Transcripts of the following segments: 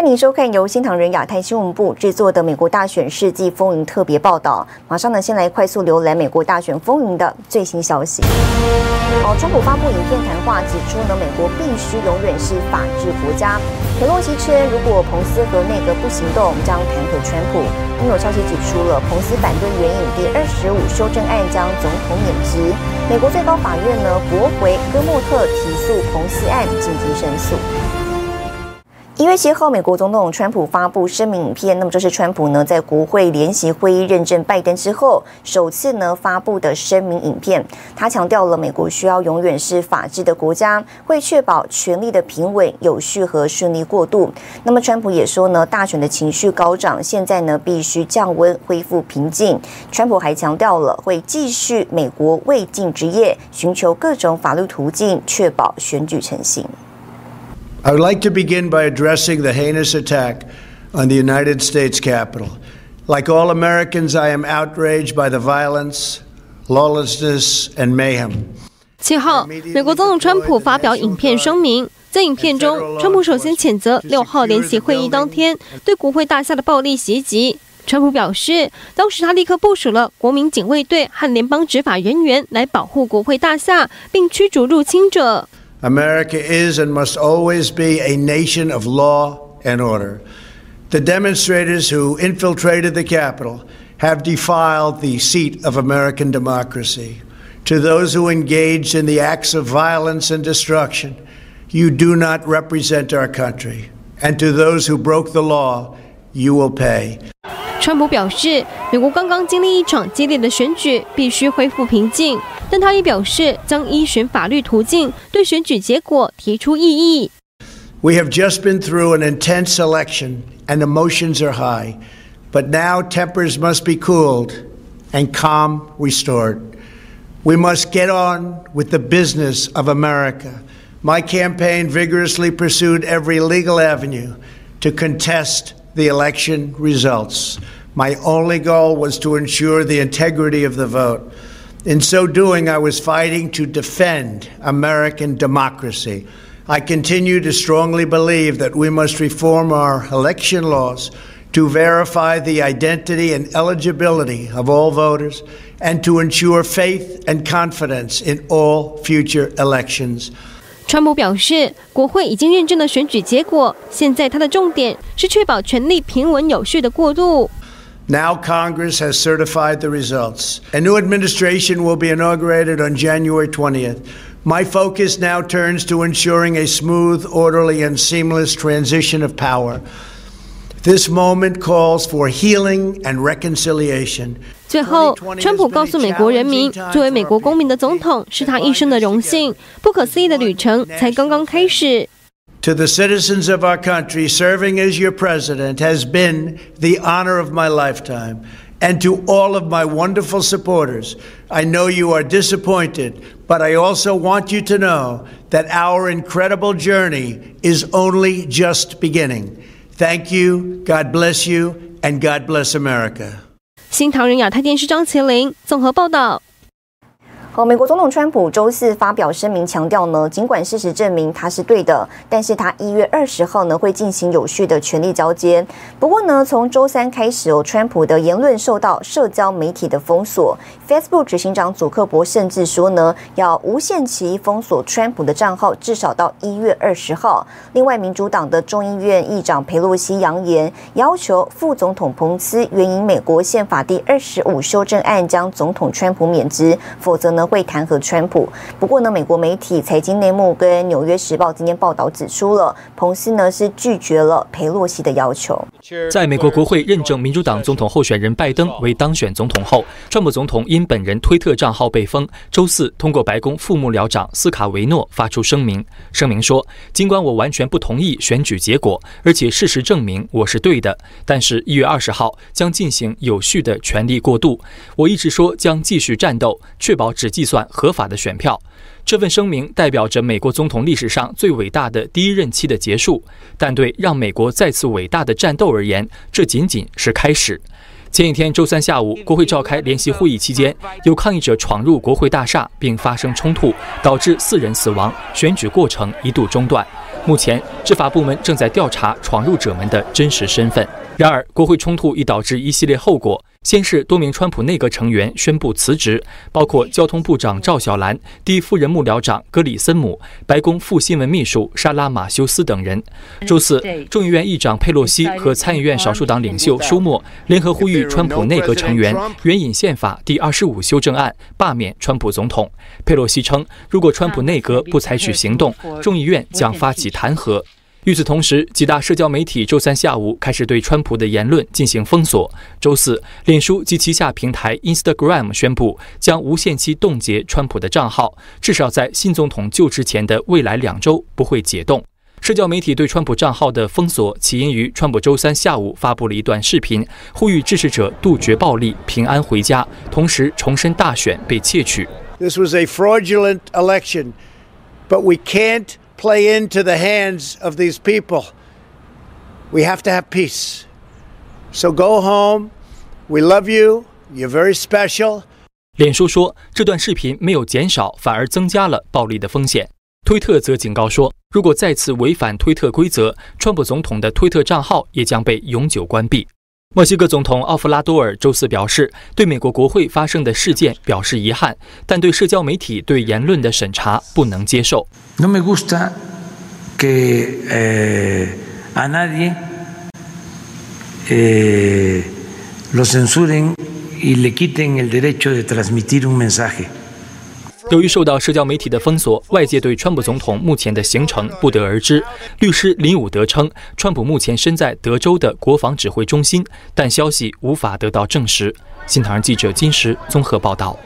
欢迎收看由新唐人亚太新闻部制作的《美国大选世纪风云》特别报道。马上呢，先来快速浏览美国大选风云的最新消息。哦，川普发布影片谈话，指出呢，美国必须永远是法治国家。裴洛西称，如果彭斯和内阁不行动，将弹劾川普。因有消息。指出了，彭斯反对援引第二十五修正案，将总统免职。美国最高法院呢，驳回戈莫特提诉彭斯案，紧急申诉。一月七号，美国总统川普发布声明影片。那么，这是川普呢在国会联席会议认证拜登之后，首次呢发布的声明影片。他强调了美国需要永远是法治的国家，会确保权力的平稳、有序和顺利过渡。那么，川普也说呢，大选的情绪高涨，现在呢必须降温，恢复平静。川普还强调了会继续美国未尽之业，寻求各种法律途径，确保选举诚信。I would like to begin by addressing the heinous attack on the United States Capitol. Like all Americans, I am outraged by the violence, lawlessness, and mayhem. 七号，美国总统川普发表影片声明，在影片中，川普首先谴责六号联席会议当天对国会大厦的暴力袭击。川普表示，当时他立刻部署了国民警卫队和联邦执法人员来保护国会大厦，并驱逐入侵者。America is and must always be a nation of law and order. The demonstrators who infiltrated the Capitol have defiled the seat of American democracy. To those who engaged in the acts of violence and destruction, you do not represent our country. And to those who broke the law, you will pay. 川普表示，美国刚刚经历一场激烈的选举，必须恢复平静。但他也表示，将依循法律途径对选举结果提出异议。We have just been through an intense election, and emotions are high. But now tempers must be cooled and calm restored. We must get on with the business of America. My campaign vigorously pursued every legal avenue to contest the election results. My only goal was to ensure the integrity of the vote. In so doing, I was fighting to defend American democracy. I continue to strongly believe that we must reform our election laws to verify the identity and eligibility of all voters and to ensure faith and confidence in all future elections. 川普表示，国会已经认证了选举结果，现在他的重点是确保权力平稳有序的过渡。 Now Congress has certified the results. A new administration will be inaugurated on January 20th. My focus now turns to ensuring a smooth, orderly, and seamless transition of power. This moment calls for healing and reconciliation. 最后，川普告诉美国人民，作为美国公民的总统是他一生的荣幸。不可思议的旅程才刚刚开始。 To the citizens of our country, serving as your president has been the honor of my lifetime. And to all of my wonderful supporters, I know you are disappointed, but I also want you to know that our incredible journey is only just beginning. Thank you, God bless you, and God bless America. 新唐人亚太电视张麒麟综合报道。 好，美国总统川普周四发表声明，强调呢，尽管事实证明他是对的，但是他一月二十号呢会进行有序的权力交接。不过呢，从周三开始哦，川普的言论受到社交媒体的封锁。Facebook 执行长祖克伯甚至说呢，要无限期封锁川普的账号，至少到一月二十号。另外，民主党的众议院议长裴洛西扬言，要求副总统彭斯援引美国宪法第二十五修正案，将总统川普免职，否则呢，会弹劾川普。不过呢，美国媒体财经内幕跟纽约时报今天报道指出了，彭斯呢是拒绝了裴洛西的要求。在美国国会认证民主党总统候选人拜登为当选总统后，川普总统因本人推特账号被封，周四通过白宫副幕僚长斯卡维诺发出声明。声明说，尽管我完全不同意选举结果，而且事实证明我是对的，但是一月二十号将进行有序的权力过渡。我一直说将继续战斗，确保只计算合法的选票。这份声明代表着美国总统历史上最伟大的第一任期的结束，但对让美国再次伟大的战斗而言，这仅仅是开始。前一天周三下午，国会召开联席会议期间，有抗议者闯入国会大厦并发生冲突，导致四人死亡，选举过程一度中断。目前执法部门正在调查闯入者们的真实身份。然而，国会冲突已导致一系列后果。先是多名川普内阁成员宣布辞职，包括交通部长赵小兰、第一夫人幕僚长格里森姆、白宫副新闻秘书莎拉马修斯等人。周四，众议院议长佩洛西和参议院少数党领袖舒默联合呼吁川普内阁成员援引宪法第二十五修正案，罢免川普总统。佩洛西称，如果川普内阁不采取行动，众议院将发起弹劾。与此同时，几大社交媒体周三下午开始对川普的言论进行封锁。周四，脸书及旗下平台 Instagram 宣布将无限期冻结川普的账号，至少在新总统就职前的未来两周不会解冻。社交媒体对川普账号的封锁起因于川普周三下午发布了一段视频，呼吁支持者杜绝暴力、平安回家，同时重申大选被窃取。This was a fraudulent election, but we can't play into the hands of these people. We have to have peace. So go home. We love you. You're very special. 脸书说，这段视频没有减少，反而增加了暴力的风险。推特则警告说，如果再次违反推特规则，川普总统的推特账号也将被永久关闭。墨西哥总统奥弗拉多尔周四表示，对美国国会发生的事件表示遗憾，但对社交媒体对言论的审查不能接受。No me gusta que a nadie lo censuren y le quiten el derecho de transmitir un mensaje. 由于受到社交媒体的封锁，外界对川普总统目前的行程不得而知。律师林伍德称，川普目前身在德州的国防指挥中心，但消息无法得到证实。新唐人记者金石综合报道。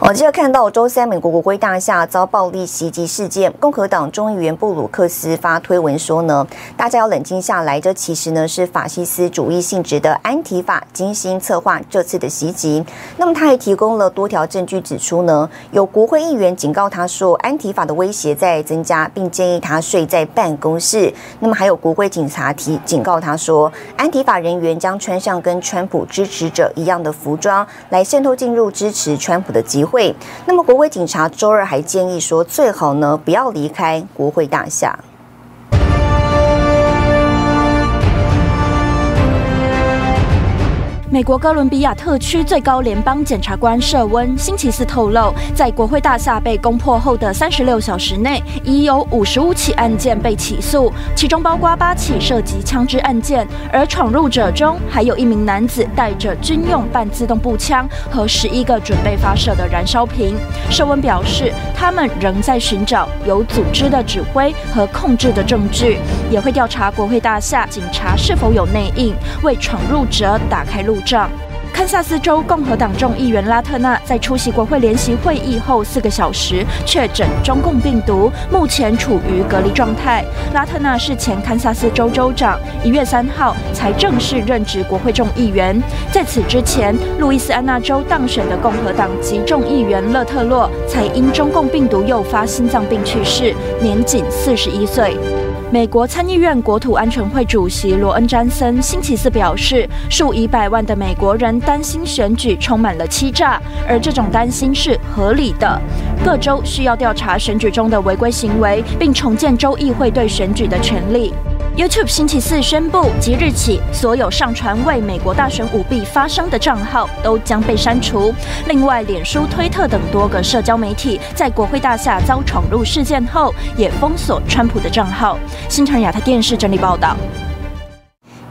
我，接着看到周三美国国会大厦遭暴力袭击事件，共和党众议员布鲁克斯发推文说呢，大家要冷静下来，这其实呢是法西斯主义性质的安提法精心策划这次的袭击。那么他还提供了多条证据，指出呢，有国会议员警告他说，安提法的威胁在增加，并建议他睡在办公室。那么还有国会警察提警告他说，安提法人员将穿上跟川普支持者一样的服装，来渗透进入支持川普的集会。会，那么国会警察周二还建议说，最好呢不要离开国会大厦。美国哥伦比亚特区最高联邦检察官舍温星期四透露，在国会大厦被攻破后的三十六小时内，已有五十五起案件被起诉，其中包括八起涉及枪支案件，而闯入者中还有一名男子带着军用半自动步枪和十一个准备发射的燃烧瓶。舍温表示，他们仍在寻找有组织的指挥和控制的证据，也会调查国会大厦警察是否有内应，为闯入者打开路。堪萨斯州共和党众议员拉特纳在出席国会联席会议后四个小时确诊中共病毒，目前处于隔离状态。拉特纳是前堪萨斯州州长，一月三号才正式任职国会众议员。在此之前，路易斯安那州当选的共和党籍众议员勒特洛才因中共病毒诱发心脏病去世，年仅四十一岁。美国参议院国土安全会主席罗恩·詹森星期四表示，数以百万的美国人担心选举充满了欺诈，而这种担心是合理的。各州需要调查选举中的违规行为，并重建州议会对选举的权利。YouTube 星期四宣布，即日起，所有上传为美国大选舞弊发声的账号都将被删除。另外，脸书、推特等多个社交媒体在国会大厦遭闯入事件后，也封锁川普的账号。新城亚太电视整理报道。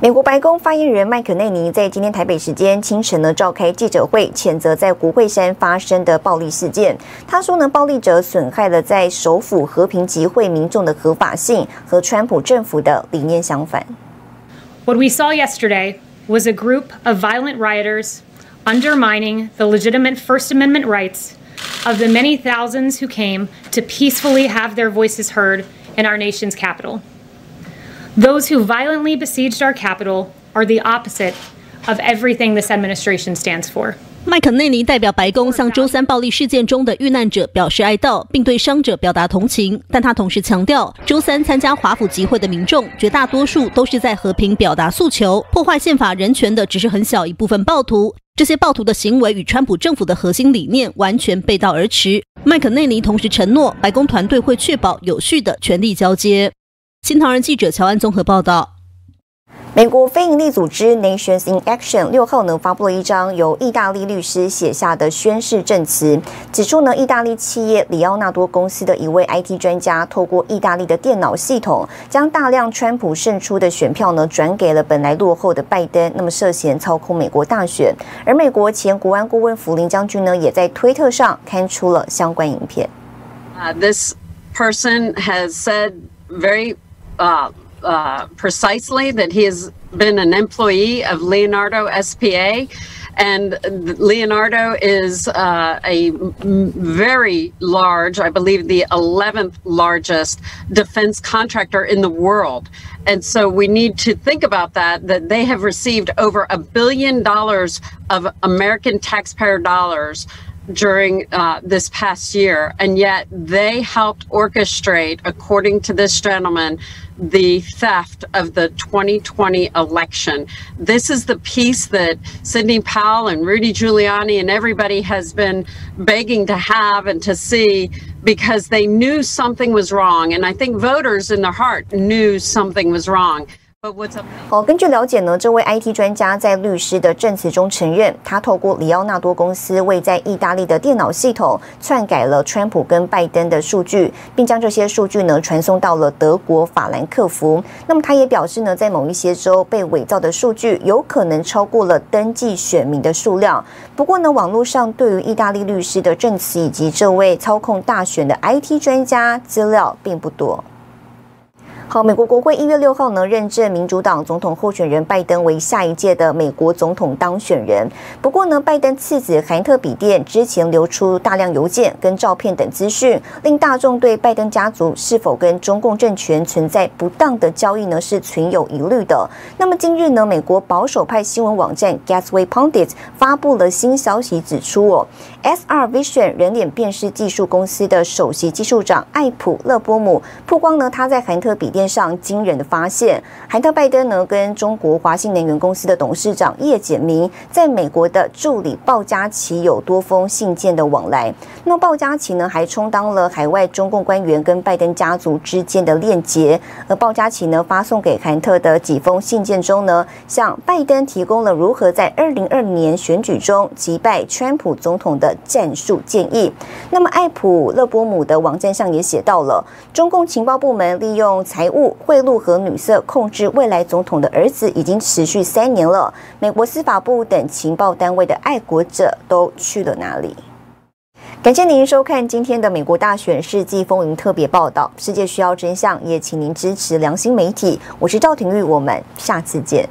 美国白宫发言人麦可内尼在今天台北时间清晨呢召开记者会，谴责在国会山发生的暴力事件。他说呢，暴力者损害了在首府和平集会民众的合法性，和川普政府的理念相反。What we saw yesterday was a group of violent rioters undermining the legitimate First Amendment rights of the many thousands who came to peacefully have their voices heard in our nation's capital. Those who violently besieged our capital are the opposite of everything this administration stands for. 麦肯内尼代表白宫向周三暴力事件中的遇难者表示哀悼，并对伤者表达同情。但他同时强调，周三参加华府集会的民众绝大多数都是在和平表达诉求，破坏宪法人权的只是很小一部分暴徒。这些暴徒的行为与川普政府的核心理念完全背道而驰。麦肯内尼同时承诺，白宫团队会确保有序的权力交接。新唐人记者乔安综合报道。美国非营利组织 Nations in Action 六号呢发布了一张由意大利律师写下的宣誓证词，指出呢，意大利企业里奥纳多公司的一位 IT 专家透过意大利的电脑系统，将大量川普胜出的选票呢转给了本来落后的拜登，那么涉嫌操控美国大选。而美国前国安顾问弗林将军呢也在推特上刊出了相关影片。Uh, this person has said very, uh Uh, precisely that he has been an employee of Leonardo SPA, and Leonardo is uh, a very large, I believe, the 11th largest defense contractor in the world. And so we need to think about that, that they have received over a billion dollars of American taxpayer dollars during uh, this past year, and yet they helped orchestrate, according to this gentleman, the theft of the 2020 election. This is the piece that Sidney Powell and Rudy Giuliani and everybody has been begging to have and to see because they knew something was wrong. And I think voters in their heart knew something was wrong. 好，根据了解呢，这位 IT 专家在律师的证词中承认，他透过里奥纳多公司为在意大利的电脑系统篡改了川普跟拜登的数据，并将这些数据呢传送到了德国法兰克福。那么他也表示呢，在某一些州被伪造的数据有可能超过了登记选民的数量。不过呢，网络上对于意大利律师的证词以及这位操控大选的 IT 专家资料并不多。好，美国国会一月六号呢认证民主党总统候选人拜登为下一届的美国总统当选人。不过呢，拜登次子韩特比甸之前流出大量邮件跟照片等资讯，令大众对拜登家族是否跟中共政权存在不当的交易呢是存有疑虑的。那么近日呢，美国保守派新闻网站 Gateway Pundit 发布了新消息，指出哦，SR Vision 人脸辨识技术公司的首席技术长艾普勒波姆曝光呢，他在韩特比上惊人的发现，韩特拜登呢跟中国华信能源公司的董事长叶简明在美国的助理鲍嘉琪有多封信件的往来。那鲍嘉琪呢还充当了海外中共官员跟拜登家族之间的链接。而鲍嘉琪呢发送给韩特的几封信件中呢，向拜登提供了如何在二零二零年选举中击败川普总统的战术建议。那么艾普勒波姆的网站上也写到了，中共情报部门利用财物贿赂和女色控制未来总统的儿子已经持续三年了。美国司法部等情报单位的爱国者都去了哪里？感谢您收看今天的美国大选世纪风云特别报道。世界需要真相，也请您支持良心媒体。我是赵廷玉，我们下次见。